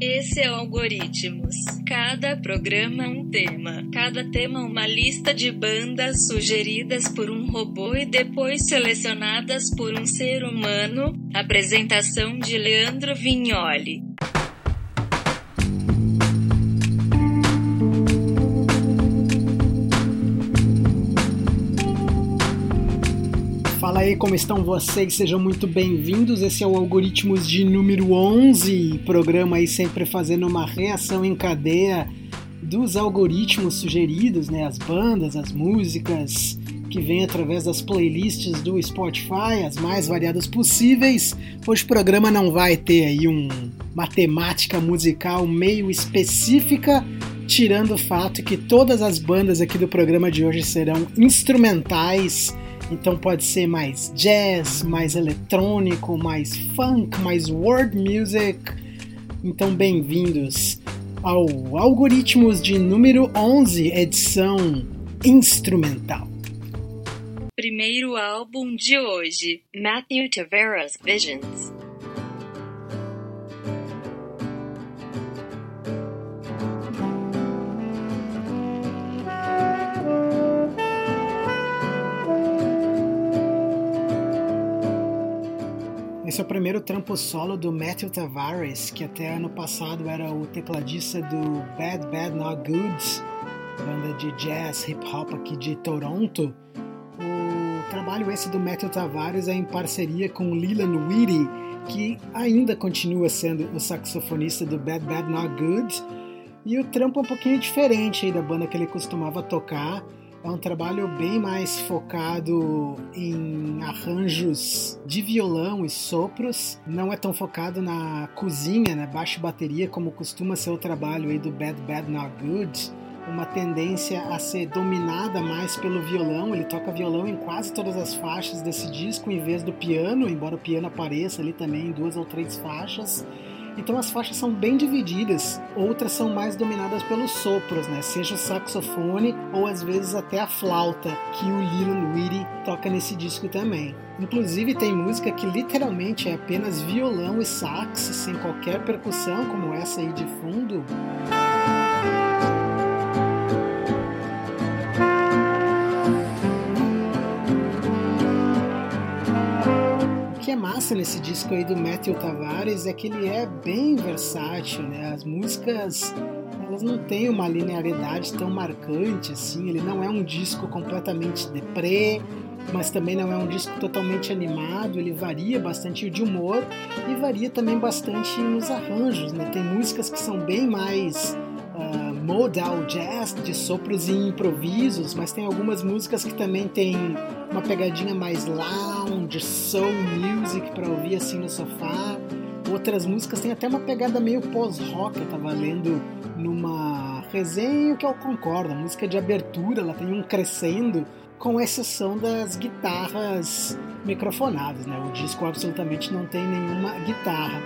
Esse é o Algoritmos. Cada programa um tema. Cada tema uma lista de bandas sugeridas por um robô e depois selecionadas por um ser humano. Apresentação de Leandro Vignoli. Aí, como estão vocês? Sejam muito bem-vindos. Esse é o Algoritmos de número 11, programa aí sempre fazendo uma reação em cadeia dos algoritmos sugeridos, né? As bandas, as músicas que vêm através das playlists do Spotify, as mais variadas possíveis. Hoje o programa não vai ter aí um, uma temática musical meio específica, tirando o fato que todas as bandas aqui do programa de hoje serão instrumentais então pode ser mais jazz, mais eletrônico, mais funk, mais world music. Então bem-vindos ao Algoritmos de número 11, edição instrumental. Primeiro álbum de hoje, Matthew Tavares Visions. Esse é o primeiro trampo solo do Matthew Tavares, que até ano passado era o tecladista do Bad Bad Not Good, banda de jazz hip hop aqui de Toronto. O trabalho esse do Matthew Tavares é em parceria com Leland Whitty, que ainda continua sendo o saxofonista do Bad Bad Not Good. E o trampo é um pouquinho diferente da banda que ele costumava tocar. É um trabalho bem mais focado em arranjos de violão e sopros. Não é tão focado na cozinha, né, baixo bateria, como costuma ser o trabalho aí do Bad Bad Not Good. Uma tendência a ser dominada mais pelo violão. Ele toca violão em quase todas as faixas desse disco, em vez do piano, embora o piano apareça ali também em duas ou três faixas. Então as faixas são bem divididas, outras são mais dominadas pelos sopros, né? Seja o saxofone ou às vezes até a flauta, que o Leland Whitty toca nesse disco também. Inclusive tem música que literalmente é apenas violão e sax, sem qualquer percussão, como essa aí de fundo. Que é massa nesse disco aí do Matthew Tavares é que ele é bem versátil, né? As músicas elas não têm uma linearidade tão marcante assim. Ele não é um disco completamente deprê, mas também não é um disco totalmente animado. Ele varia bastante de humor e varia também bastante nos arranjos, né? Tem músicas que são bem mais modal jazz, de sopros e improvisos, mas tem algumas músicas que também tem uma pegadinha mais lounge, soul music para ouvir assim no sofá. Outras músicas têm até uma pegada meio pós-rock, eu tava lendo numa resenha que eu concordo, a música de abertura, ela tem um crescendo, com exceção das guitarras microfonadas, né? O disco absolutamente não tem nenhuma guitarra.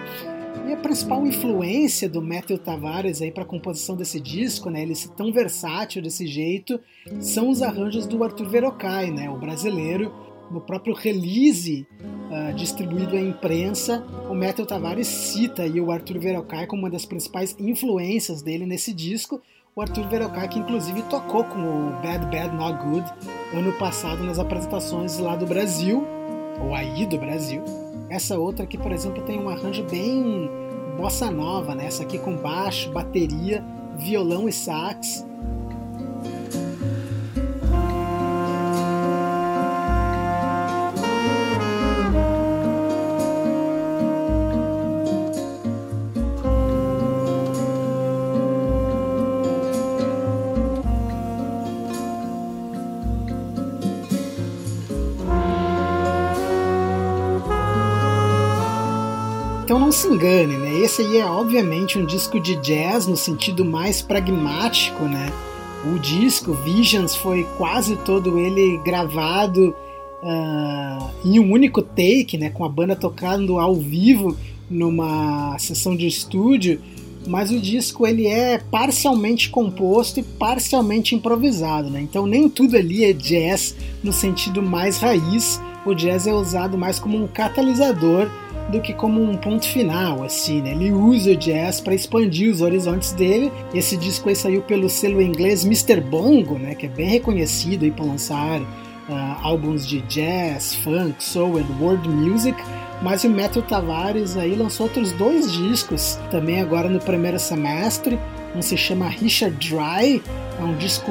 E a principal influência do Matthew Tavares aí para a composição desse disco, né, ele ser tão versátil desse jeito, são os arranjos do Arthur Verocai, né, o brasileiro. No próprio release uh, distribuído à imprensa, o Matthew Tavares cita aí o Arthur Verocai como uma das principais influências dele nesse disco. O Arthur Verocai, que inclusive tocou com o Bad Bad Not Good ano passado nas apresentações lá do Brasil, ou aí do Brasil. Essa outra aqui, por exemplo, tem um arranjo bem bossa nova, né? Essa aqui com baixo, bateria, violão e sax. Não se engane, né? Esse aí é obviamente um disco de jazz no sentido mais pragmático, né? O disco Visions foi quase todo ele gravado uh, em um único take, né? Com a banda tocando ao vivo numa sessão de estúdio, mas o disco ele é parcialmente composto e parcialmente improvisado, né? Então nem tudo ali é jazz no sentido mais raiz, o jazz é usado mais como um catalisador do que como um ponto final, assim, né? Ele usa o jazz para expandir os horizontes dele. Esse disco aí saiu pelo selo inglês Mr. Bongo, né? Que é bem reconhecido aí por lançar uh, álbuns de jazz, funk, soul and world music. Mas o Metro Tavares aí lançou outros dois discos também agora no primeiro semestre. Um se chama Richard Dry, é um disco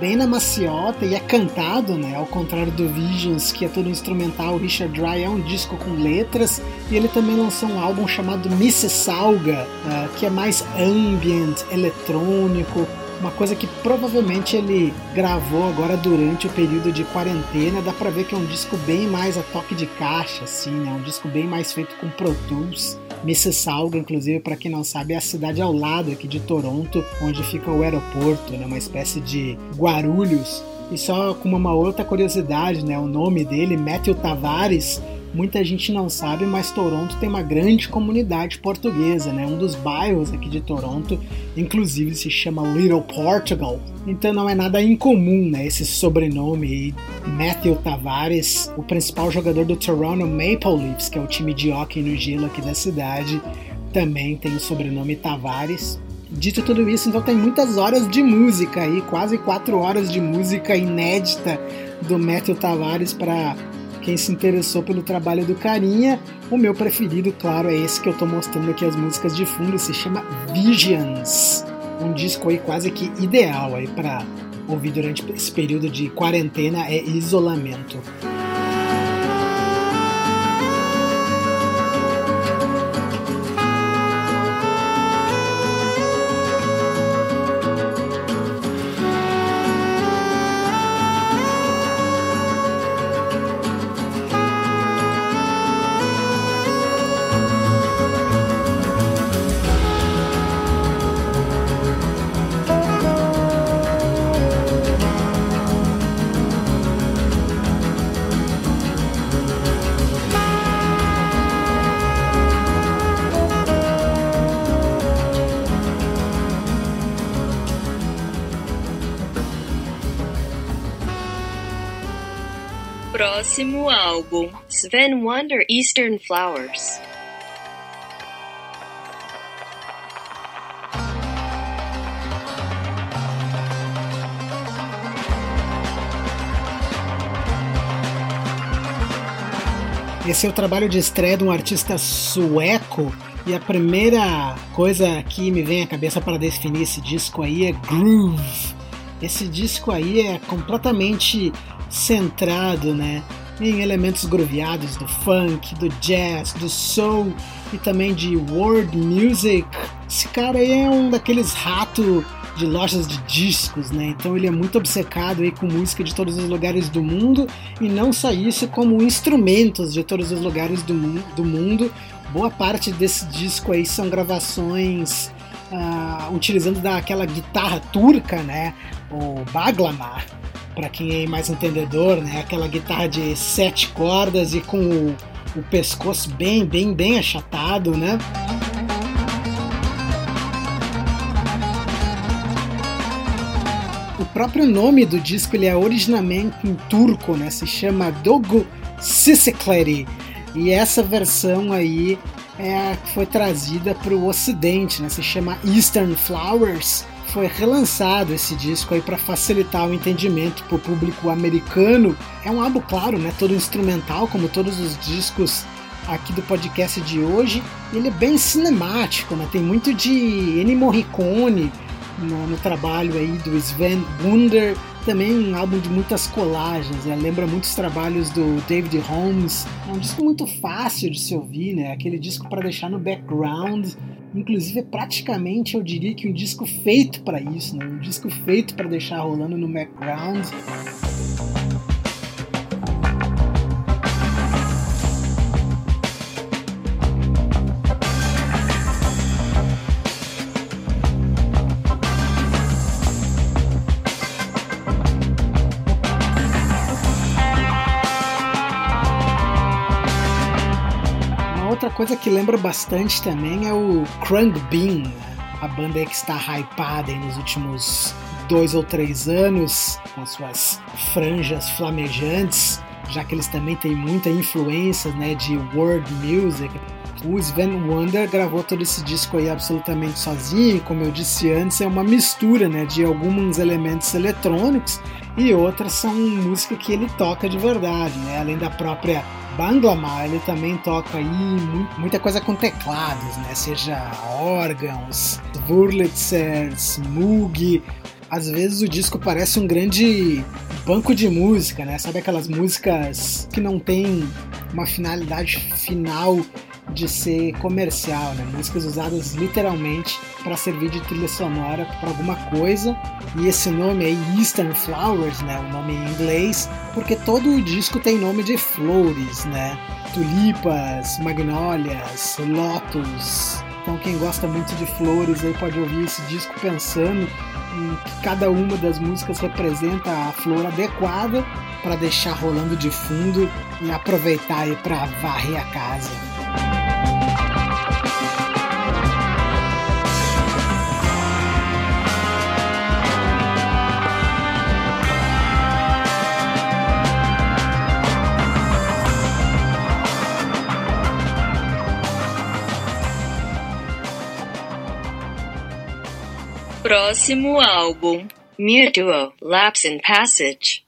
bem na maciota e é cantado, né? Ao contrário do Visions, que é todo instrumental, Richard Dry é um disco com letras. E ele também lançou um álbum chamado Mississauga, uh, que é mais ambient, eletrônico, uma coisa que provavelmente ele gravou agora durante o período de quarentena. Dá pra ver que é um disco bem mais a toque de caixa, assim, né? Um disco bem mais feito com Pro Tools. Mississauga, inclusive, para quem não sabe, é a cidade ao lado aqui de Toronto, onde fica o aeroporto, né? Uma espécie de Guarulhos. E só com uma outra curiosidade, né? O nome dele, Matthew Tavares, muita gente não sabe, mas Toronto tem uma grande comunidade portuguesa, né? Um dos bairros aqui de Toronto, inclusive, se chama Little Portugal. Então não é nada incomum, né? Esse sobrenome Matthew Tavares, o principal jogador do Toronto Maple Leafs, que é o time de hockey no gelo aqui da cidade, também tem o sobrenome Tavares. Dito tudo isso, então tem muitas horas de música aí, quase quatro horas de música inédita do Matthew Tavares para quem se interessou pelo trabalho do Carinha, o meu preferido, claro, é esse que eu estou mostrando aqui as músicas de fundo, se chama Visions. Um disco aí quase que ideal aí para ouvir durante esse período de quarentena é isolamento. Próximo álbum: Sven Wonder Eastern Flowers. Esse é o trabalho de estreia de um artista sueco e a primeira coisa que me vem à cabeça para definir esse disco aí é groove. Esse disco aí é completamente centrado, né, em elementos grooveados do funk, do jazz, do soul e também de world music. Esse cara aí é um daqueles ratos de lojas de discos, né? Então ele é muito obcecado aí com música de todos os lugares do mundo e não só isso, como instrumentos de todos os lugares do, mu do mundo. Boa parte desse disco aí são gravações uh, utilizando daquela guitarra turca, né? O baglama, para quem é mais entendedor, né? Aquela guitarra de sete cordas e com o, o pescoço bem, bem, bem achatado, né? O próprio nome do disco ele é originalmente em turco, né? Se chama Dogu Sisikleri. E essa versão aí é a que foi trazida para o Ocidente, né? Se chama Eastern Flowers foi relançado esse disco aí para facilitar o entendimento para o público americano. É um álbum, claro, né, todo instrumental, como todos os discos aqui do podcast de hoje. Ele é bem cinemático, né? tem muito de Ennio Morricone no, no trabalho aí do Sven Wunder. Também um álbum de muitas colagens, né? lembra muitos trabalhos do David Holmes. É um disco muito fácil de se ouvir, né? aquele disco para deixar no background Inclusive, é praticamente eu diria que um disco feito para isso, né? um disco feito para deixar rolando no background. Coisa que lembra bastante também é o Krang Bean, a banda que está hypada nos últimos dois ou três anos, com suas franjas flamejantes, já que eles também têm muita influência né, de world music. O Sven Wonder gravou todo esse disco aí absolutamente sozinho, e como eu disse antes, é uma mistura né, de alguns elementos eletrônicos e outras são música que ele toca de verdade, né? além da própria Banglamar, ele também toca aí muita coisa com teclados, né? seja órgãos, Wurlitzers, Moog, às vezes o disco parece um grande banco de música, né? Sabe aquelas músicas que não tem uma finalidade final de ser comercial, né? Músicas usadas literalmente para servir de trilha sonora para alguma coisa. E esse nome aí, Eastern Flowers, né? O nome em inglês, porque todo o disco tem nome de flores, né? Tulipas, magnólias, lótus. Então quem gosta muito de flores aí pode ouvir esse disco pensando que cada uma das músicas representa a flor adequada para deixar rolando de fundo e aproveitar aí para varrer a casa. Próximo álbum, Mutual Lapse in Passage.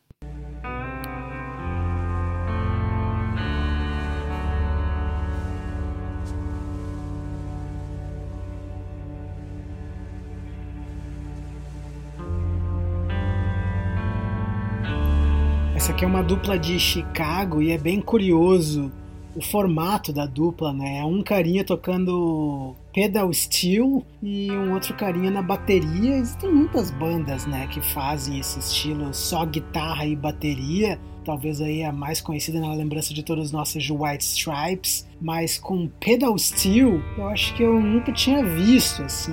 Essa aqui é uma dupla de Chicago e é bem curioso o formato da dupla, né? É um carinha tocando pedal steel e um outro carinha na bateria. Existem muitas bandas, né, que fazem esse estilo só guitarra e bateria talvez aí a mais conhecida na lembrança de todos nós seja White Stripes, mas com Pedal Steel eu acho que eu nunca tinha visto, assim.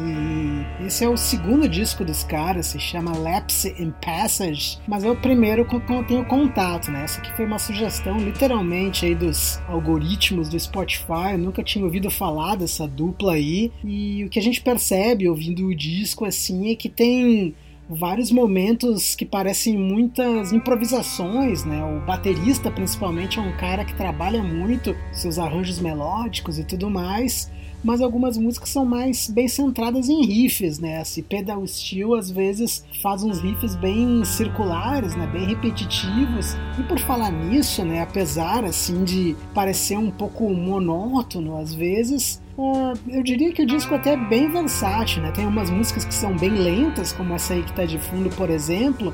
Esse é o segundo disco dos caras, se chama Lapse in Passage, mas é o primeiro com que eu tenho contato, né? Essa aqui foi uma sugestão literalmente aí dos algoritmos do Spotify, eu nunca tinha ouvido falar dessa dupla aí, e o que a gente percebe ouvindo o disco assim é que tem vários momentos que parecem muitas improvisações, né? O baterista, principalmente, é um cara que trabalha muito seus arranjos melódicos e tudo mais, mas algumas músicas são mais bem centradas em riffs, né? Esse Pedal Steel às vezes faz uns riffs bem circulares, né? Bem repetitivos. E por falar nisso, né? Apesar assim de parecer um pouco monótono às vezes, Uh, eu diria que o disco até é bem versátil, né? Tem umas músicas que são bem lentas, como essa aí que está de fundo, por exemplo.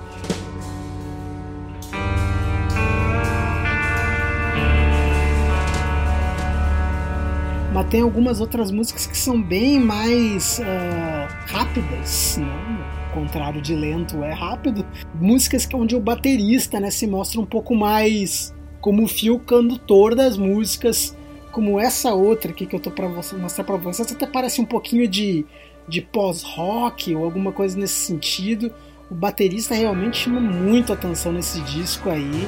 Mas tem algumas outras músicas que são bem mais uh, rápidas, né? contrário de lento é rápido. Músicas onde o baterista né, se mostra um pouco mais como o fio condutor das músicas como essa outra aqui que eu tô para mostrar para vocês, até parece um pouquinho de, de pós-rock ou alguma coisa nesse sentido. O baterista realmente chama muito atenção nesse disco aí.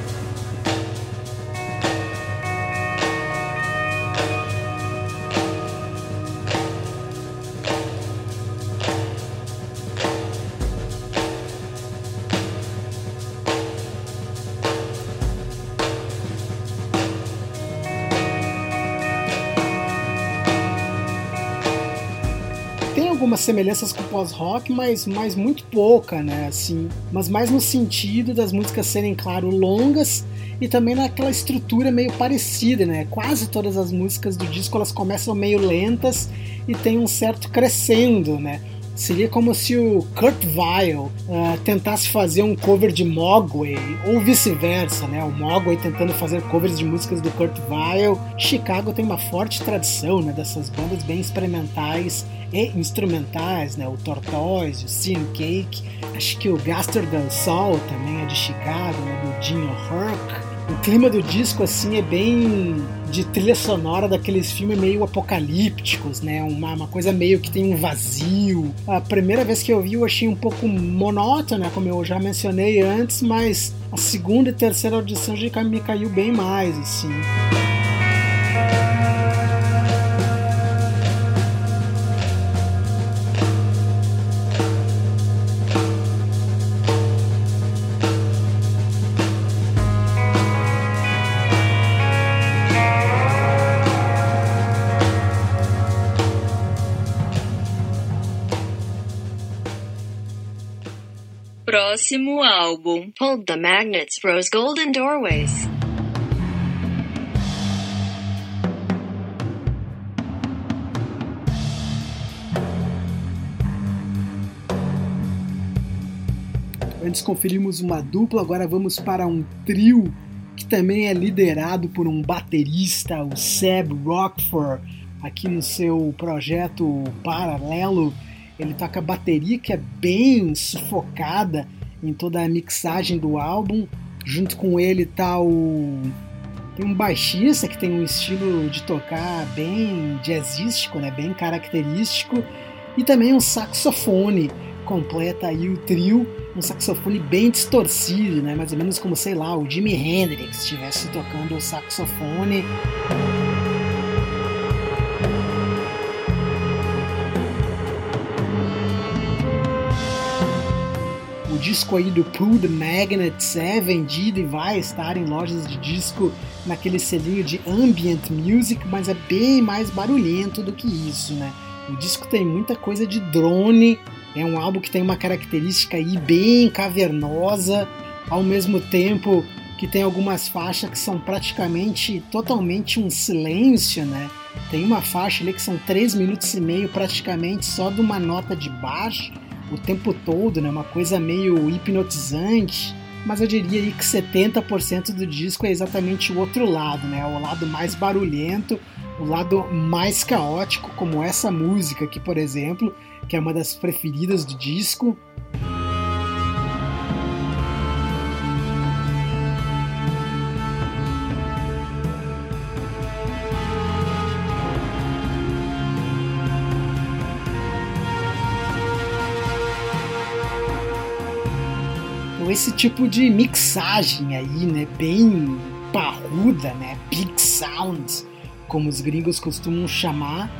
Semelhanças com pós-rock, mas, mas muito pouca, né? Assim, mas mais no sentido das músicas serem, claro, longas e também naquela estrutura meio parecida, né? Quase todas as músicas do disco elas começam meio lentas e tem um certo crescendo, né? Seria como se o Kurt Weill uh, tentasse fazer um cover de Mogwai, ou vice-versa, né? O Mogwai tentando fazer covers de músicas do Kurt Weill. Chicago tem uma forte tradição né, dessas bandas bem experimentais e instrumentais, né? O Tortoise, o Sin Cake. Acho que o Gaster Sol também é de Chicago, né? Do Gino Herc. Clima do disco, assim, é bem de trilha sonora daqueles filmes meio apocalípticos, né? Uma, uma coisa meio que tem um vazio. A primeira vez que eu vi eu achei um pouco monótono, né? Como eu já mencionei antes, mas a segunda e terceira audição já me caiu bem mais, assim. Próximo álbum. Pulled the magnets, rose golden doorways. Antes conferimos uma dupla, agora vamos para um trio que também é liderado por um baterista, o Seb Rockford, aqui no seu projeto paralelo. Ele toca bateria que é bem sufocada em toda a mixagem do álbum. Junto com ele tá o tem um baixista que tem um estilo de tocar bem jazzístico, né, bem característico, e também um saxofone completa aí o trio, um saxofone bem distorcido, né? mais ou menos como, sei lá, o Jimi Hendrix estivesse tocando o saxofone. Disco aí do the Magnets é vendido e vai estar em lojas de disco naquele selinho de ambient music, mas é bem mais barulhento do que isso, né? O disco tem muita coisa de drone, é um álbum que tem uma característica aí bem cavernosa, ao mesmo tempo que tem algumas faixas que são praticamente totalmente um silêncio, né? Tem uma faixa ali que são 3 minutos e meio praticamente só de uma nota de baixo o tempo todo, né? Uma coisa meio hipnotizante. Mas eu diria aí que 70% do disco é exatamente o outro lado, né? O lado mais barulhento, o lado mais caótico, como essa música aqui, por exemplo, que é uma das preferidas do disco. Esse tipo de mixagem aí, né, bem parruda, né, big sound, como os gringos costumam chamar,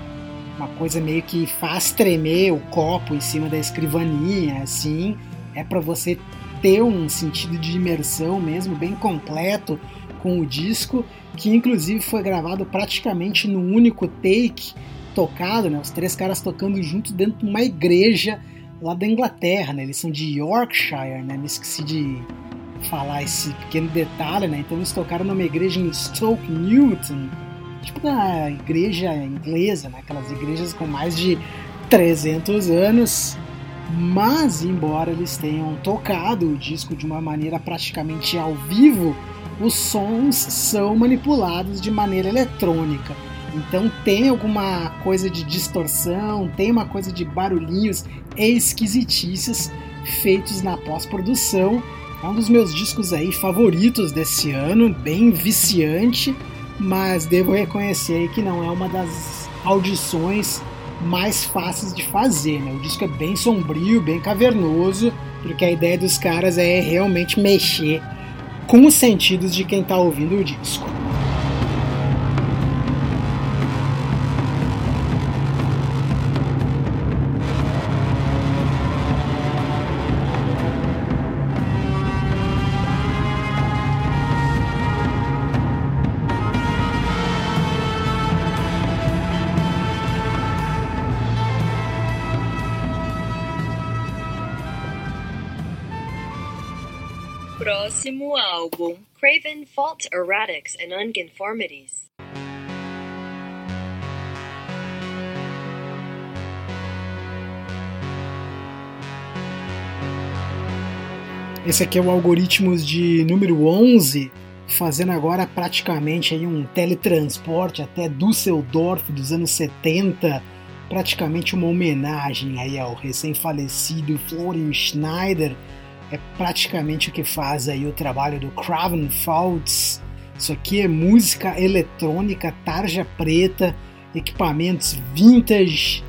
uma coisa meio que faz tremer o copo em cima da escrivaninha, assim. É para você ter um sentido de imersão mesmo bem completo com o disco, que inclusive foi gravado praticamente no único take tocado, né? Os três caras tocando junto dentro de uma igreja lá da Inglaterra, né? Eles são de Yorkshire, né? Me esqueci de falar esse pequeno detalhe, né? Então eles tocaram numa igreja em Stoke Newton, tipo na igreja inglesa, né? aquelas igrejas com mais de 300 anos. Mas, embora eles tenham tocado o disco de uma maneira praticamente ao vivo, os sons são manipulados de maneira eletrônica. Então tem alguma coisa de distorção, tem uma coisa de barulhinhos esquisitices feitos na pós-produção. É um dos meus discos aí favoritos desse ano, bem viciante mas devo reconhecer que não é uma das audições mais fáceis de fazer. Né? O disco é bem sombrio, bem cavernoso, porque a ideia dos caras é realmente mexer com os sentidos de quem está ouvindo o disco. Próximo álbum. Craven Fault Erratics and Unconformities. Esse aqui é o Algoritmos de número 11, fazendo agora praticamente aí um teletransporte até Düsseldorf dos anos 70, praticamente uma homenagem aí ao recém-falecido Florian Schneider, é praticamente o que faz aí o trabalho do Craven Faults. Isso aqui é música eletrônica, tarja preta, equipamentos vintage,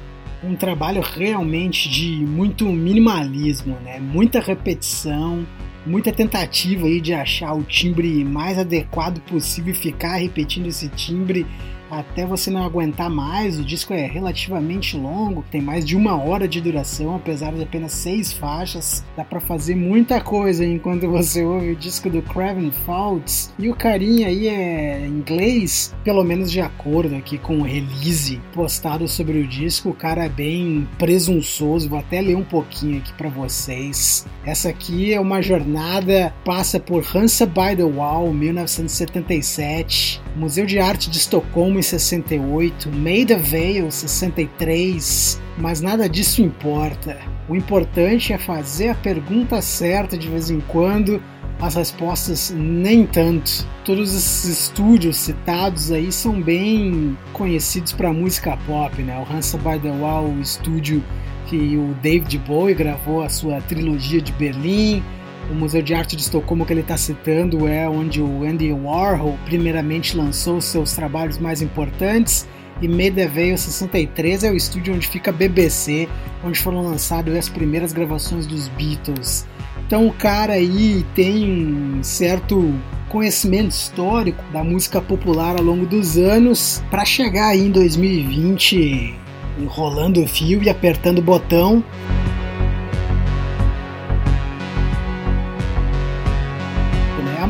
um trabalho realmente de muito minimalismo, né? Muita repetição, muita tentativa aí de achar o timbre mais adequado possível e ficar repetindo esse timbre até você não aguentar mais. O disco é relativamente longo, tem mais de uma hora de duração, apesar de apenas seis faixas. Dá para fazer muita coisa enquanto você ouve o disco do Craven Faults. E o carinha aí é inglês, pelo menos de acordo aqui com o release postado sobre o disco. O cara é bem presunçoso. Vou até ler um pouquinho aqui para vocês. Essa aqui é uma jornada, passa por Hansa by the Wall, 1977, Museu de Arte de Estocolmo em 68, Maida Vale 63, mas nada disso importa. O importante é fazer a pergunta certa de vez em quando, as respostas nem tanto. Todos esses estúdios citados aí são bem conhecidos para música pop, né? O Hansa by the Wall, o estúdio que o David Bowie gravou a sua trilogia de Berlim, o Museu de Arte de Estocolmo que ele está citando é onde o Andy Warhol primeiramente lançou seus trabalhos mais importantes e Medevale 63 é o estúdio onde fica a BBC, onde foram lançadas as primeiras gravações dos Beatles. Então o cara aí tem um certo conhecimento histórico da música popular ao longo dos anos para chegar aí em 2020 enrolando o fio e apertando o botão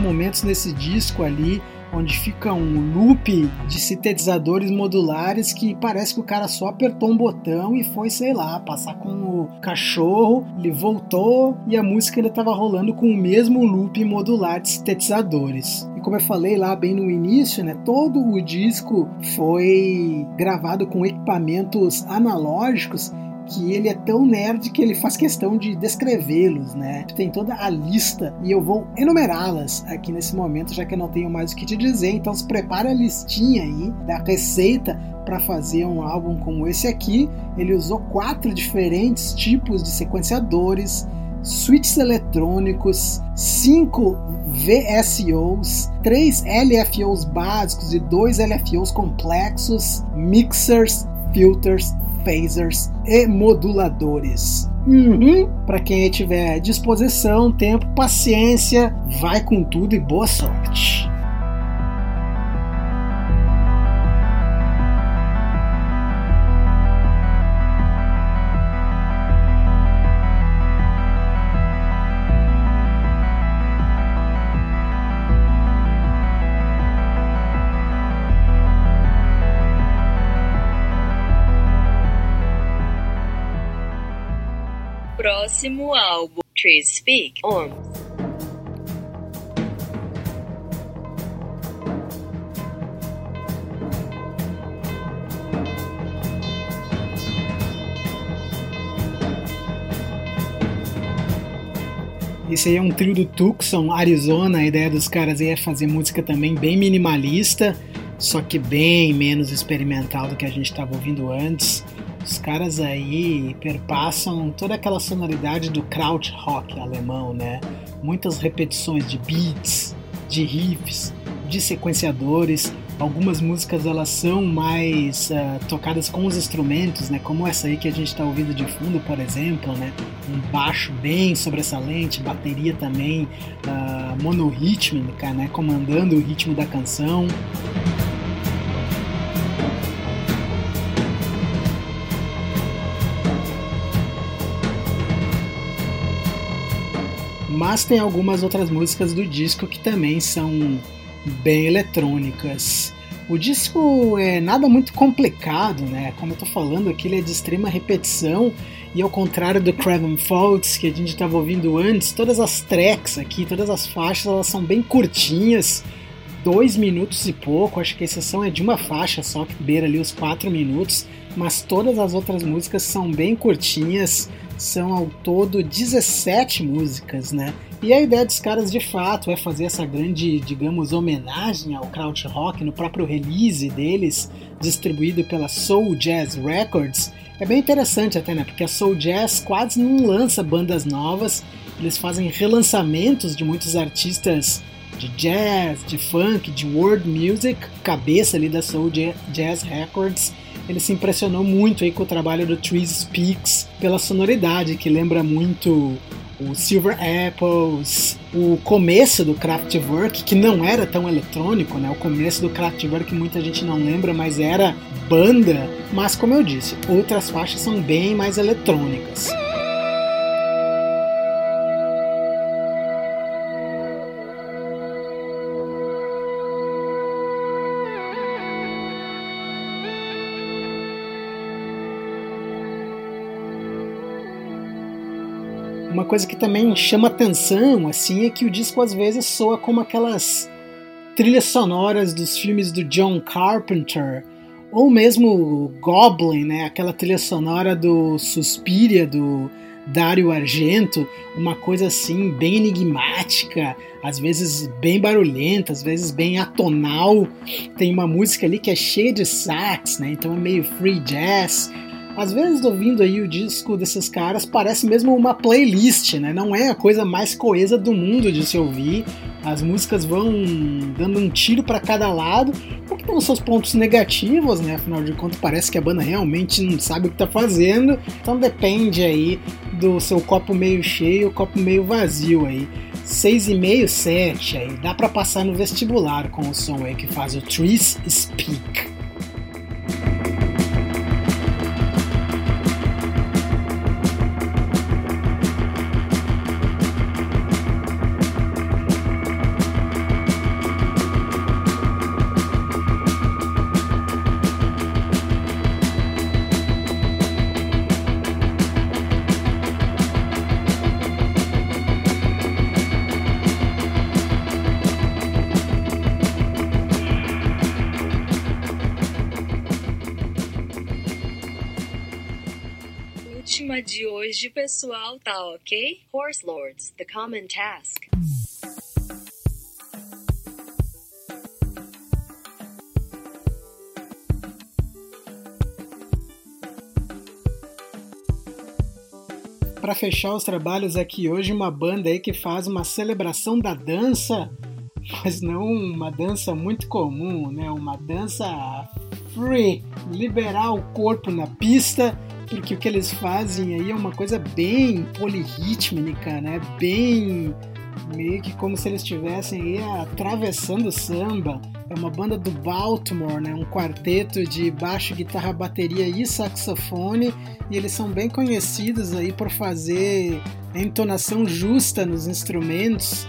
momentos nesse disco ali onde fica um loop de sintetizadores modulares que parece que o cara só apertou um botão e foi, sei lá, passar com o cachorro, ele voltou e a música ainda estava rolando com o mesmo loop modular de sintetizadores. E como eu falei lá bem no início, né, todo o disco foi gravado com equipamentos analógicos que ele é tão nerd que ele faz questão de descrevê-los, né? Tem toda a lista e eu vou enumerá-las aqui nesse momento, já que eu não tenho mais o que te dizer. Então se prepara a listinha aí da receita para fazer um álbum como esse aqui. Ele usou quatro diferentes tipos de sequenciadores, switches eletrônicos, cinco VSOs, três LFOs básicos e dois LFOs complexos, mixers, filters, phasers e moduladores. Uhum. Para quem tiver disposição, tempo, paciência, vai com tudo e boa sorte. Próximo álbum, Trees Speak On. Esse aí é um trio do Tucson, Arizona. A ideia dos caras aí é fazer música também bem minimalista, só que bem menos experimental do que a gente estava ouvindo antes. Os caras aí perpassam toda aquela sonoridade do krautrock alemão, né? Muitas repetições de beats, de riffs, de sequenciadores. Algumas músicas elas são mais uh, tocadas com os instrumentos, né? Como essa aí que a gente está ouvindo de fundo, por exemplo, né? Um baixo bem sobressalente, bateria também uh, monorrítmica, né? Comandando o ritmo da canção. Mas tem algumas outras músicas do disco que também são bem eletrônicas. O disco é nada muito complicado, né? Como eu tô falando aqui, ele é de extrema repetição e ao contrário do Craven Faults que a gente estava ouvindo antes, todas as tracks aqui, todas as faixas, elas são bem curtinhas, dois minutos e pouco. Acho que a exceção é de uma faixa só que beira ali os quatro minutos, mas todas as outras músicas são bem curtinhas são ao todo 17 músicas, né? E a ideia dos caras de fato é fazer essa grande, digamos, homenagem ao krautrock no próprio release deles, distribuído pela Soul Jazz Records. É bem interessante até, né? Porque a Soul Jazz quase não lança bandas novas, eles fazem relançamentos de muitos artistas de jazz, de funk, de world music, cabeça ali da Soul Jazz Records ele se impressionou muito aí com o trabalho do Trees Speaks pela sonoridade, que lembra muito o Silver Apples, o começo do Kraftwerk, que não era tão eletrônico, né? O começo do Kraftwerk muita gente não lembra, mas era banda. Mas como eu disse, outras faixas são bem mais eletrônicas. Coisa que também chama atenção, assim, é que o disco às vezes soa como aquelas trilhas sonoras dos filmes do John Carpenter, ou mesmo Goblin, né? Aquela trilha sonora do Suspiria, do Dario Argento, uma coisa assim bem enigmática, às vezes bem barulhenta, às vezes bem atonal. Tem uma música ali que é cheia de sax, né? Então é meio free jazz. Às vezes, ouvindo aí o disco desses caras, parece mesmo uma playlist, né? Não é a coisa mais coesa do mundo de se ouvir. As músicas vão dando um tiro para cada lado, porque tem os seus pontos negativos, né? Afinal de contas, parece que a banda realmente não sabe o que tá fazendo. Então depende aí do seu copo meio cheio, copo meio vazio aí. 6,5, 7 aí. Dá para passar no vestibular com o som aí que faz o Trees Speak. Última de pessoal, tá ok? Horse Lords, The Common Task. Para fechar os trabalhos aqui hoje, uma banda aí que faz uma celebração da dança, mas não uma dança muito comum, né? Uma dança free, liberar o corpo na pista porque o que eles fazem aí é uma coisa bem polirrítmica, né? Bem meio que como se eles estivessem aí atravessando o samba. É uma banda do Baltimore, né? Um quarteto de baixo, guitarra, bateria e saxofone, e eles são bem conhecidos aí por fazer a entonação justa nos instrumentos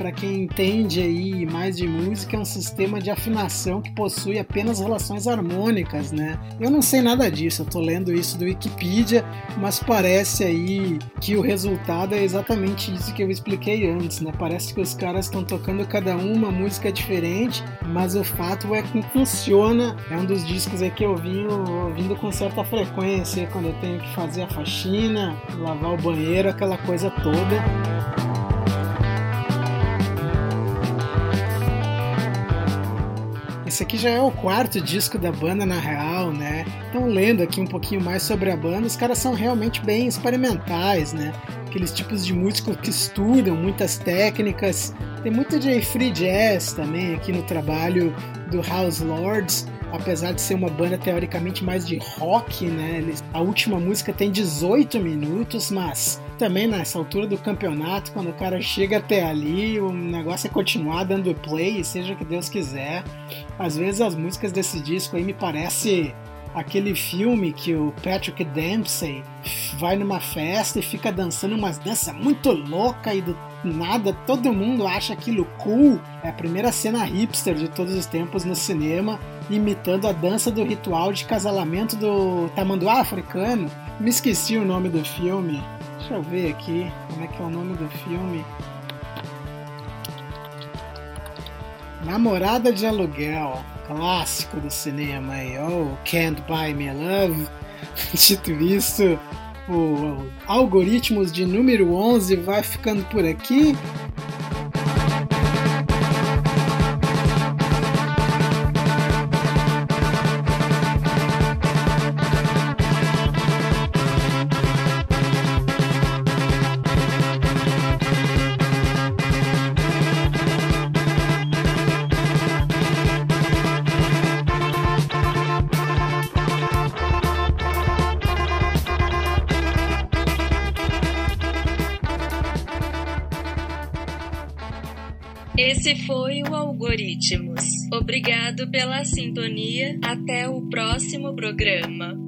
para quem entende aí mais de música, é um sistema de afinação que possui apenas relações harmônicas, né? Eu não sei nada disso, eu tô lendo isso do Wikipedia, mas parece aí que o resultado é exatamente isso que eu expliquei antes, né? Parece que os caras estão tocando cada um uma música diferente, mas o fato é que funciona. É um dos discos aí que eu vim ouvindo com certa frequência quando eu tenho que fazer a faxina, lavar o banheiro, aquela coisa toda. Esse aqui já é o quarto disco da banda na real, né? Então, lendo aqui um pouquinho mais sobre a banda, os caras são realmente bem experimentais, né? Aqueles tipos de músicos que estudam muitas técnicas. Tem muito de free jazz também aqui no trabalho do House Lords apesar de ser uma banda teoricamente mais de rock, né? A última música tem 18 minutos, mas também nessa altura do campeonato, quando o cara chega até ali, o negócio é continuar dando play, seja o que Deus quiser. Às vezes as músicas desse disco aí me parece aquele filme que o Patrick Dempsey vai numa festa e fica dançando umas danças muito louca e do nada todo mundo acha aquilo cool. É a primeira cena hipster de todos os tempos no cinema imitando a dança do ritual de casalamento do tamanduá africano. Me esqueci o nome do filme. Deixa eu ver aqui como é que é o nome do filme. Namorada de Aluguel, clássico do cinema aí. Oh, Can't Buy Me Love. Dito isso, o Algoritmos de número 11 vai ficando por aqui. Obrigado pela sintonia. Até o próximo programa.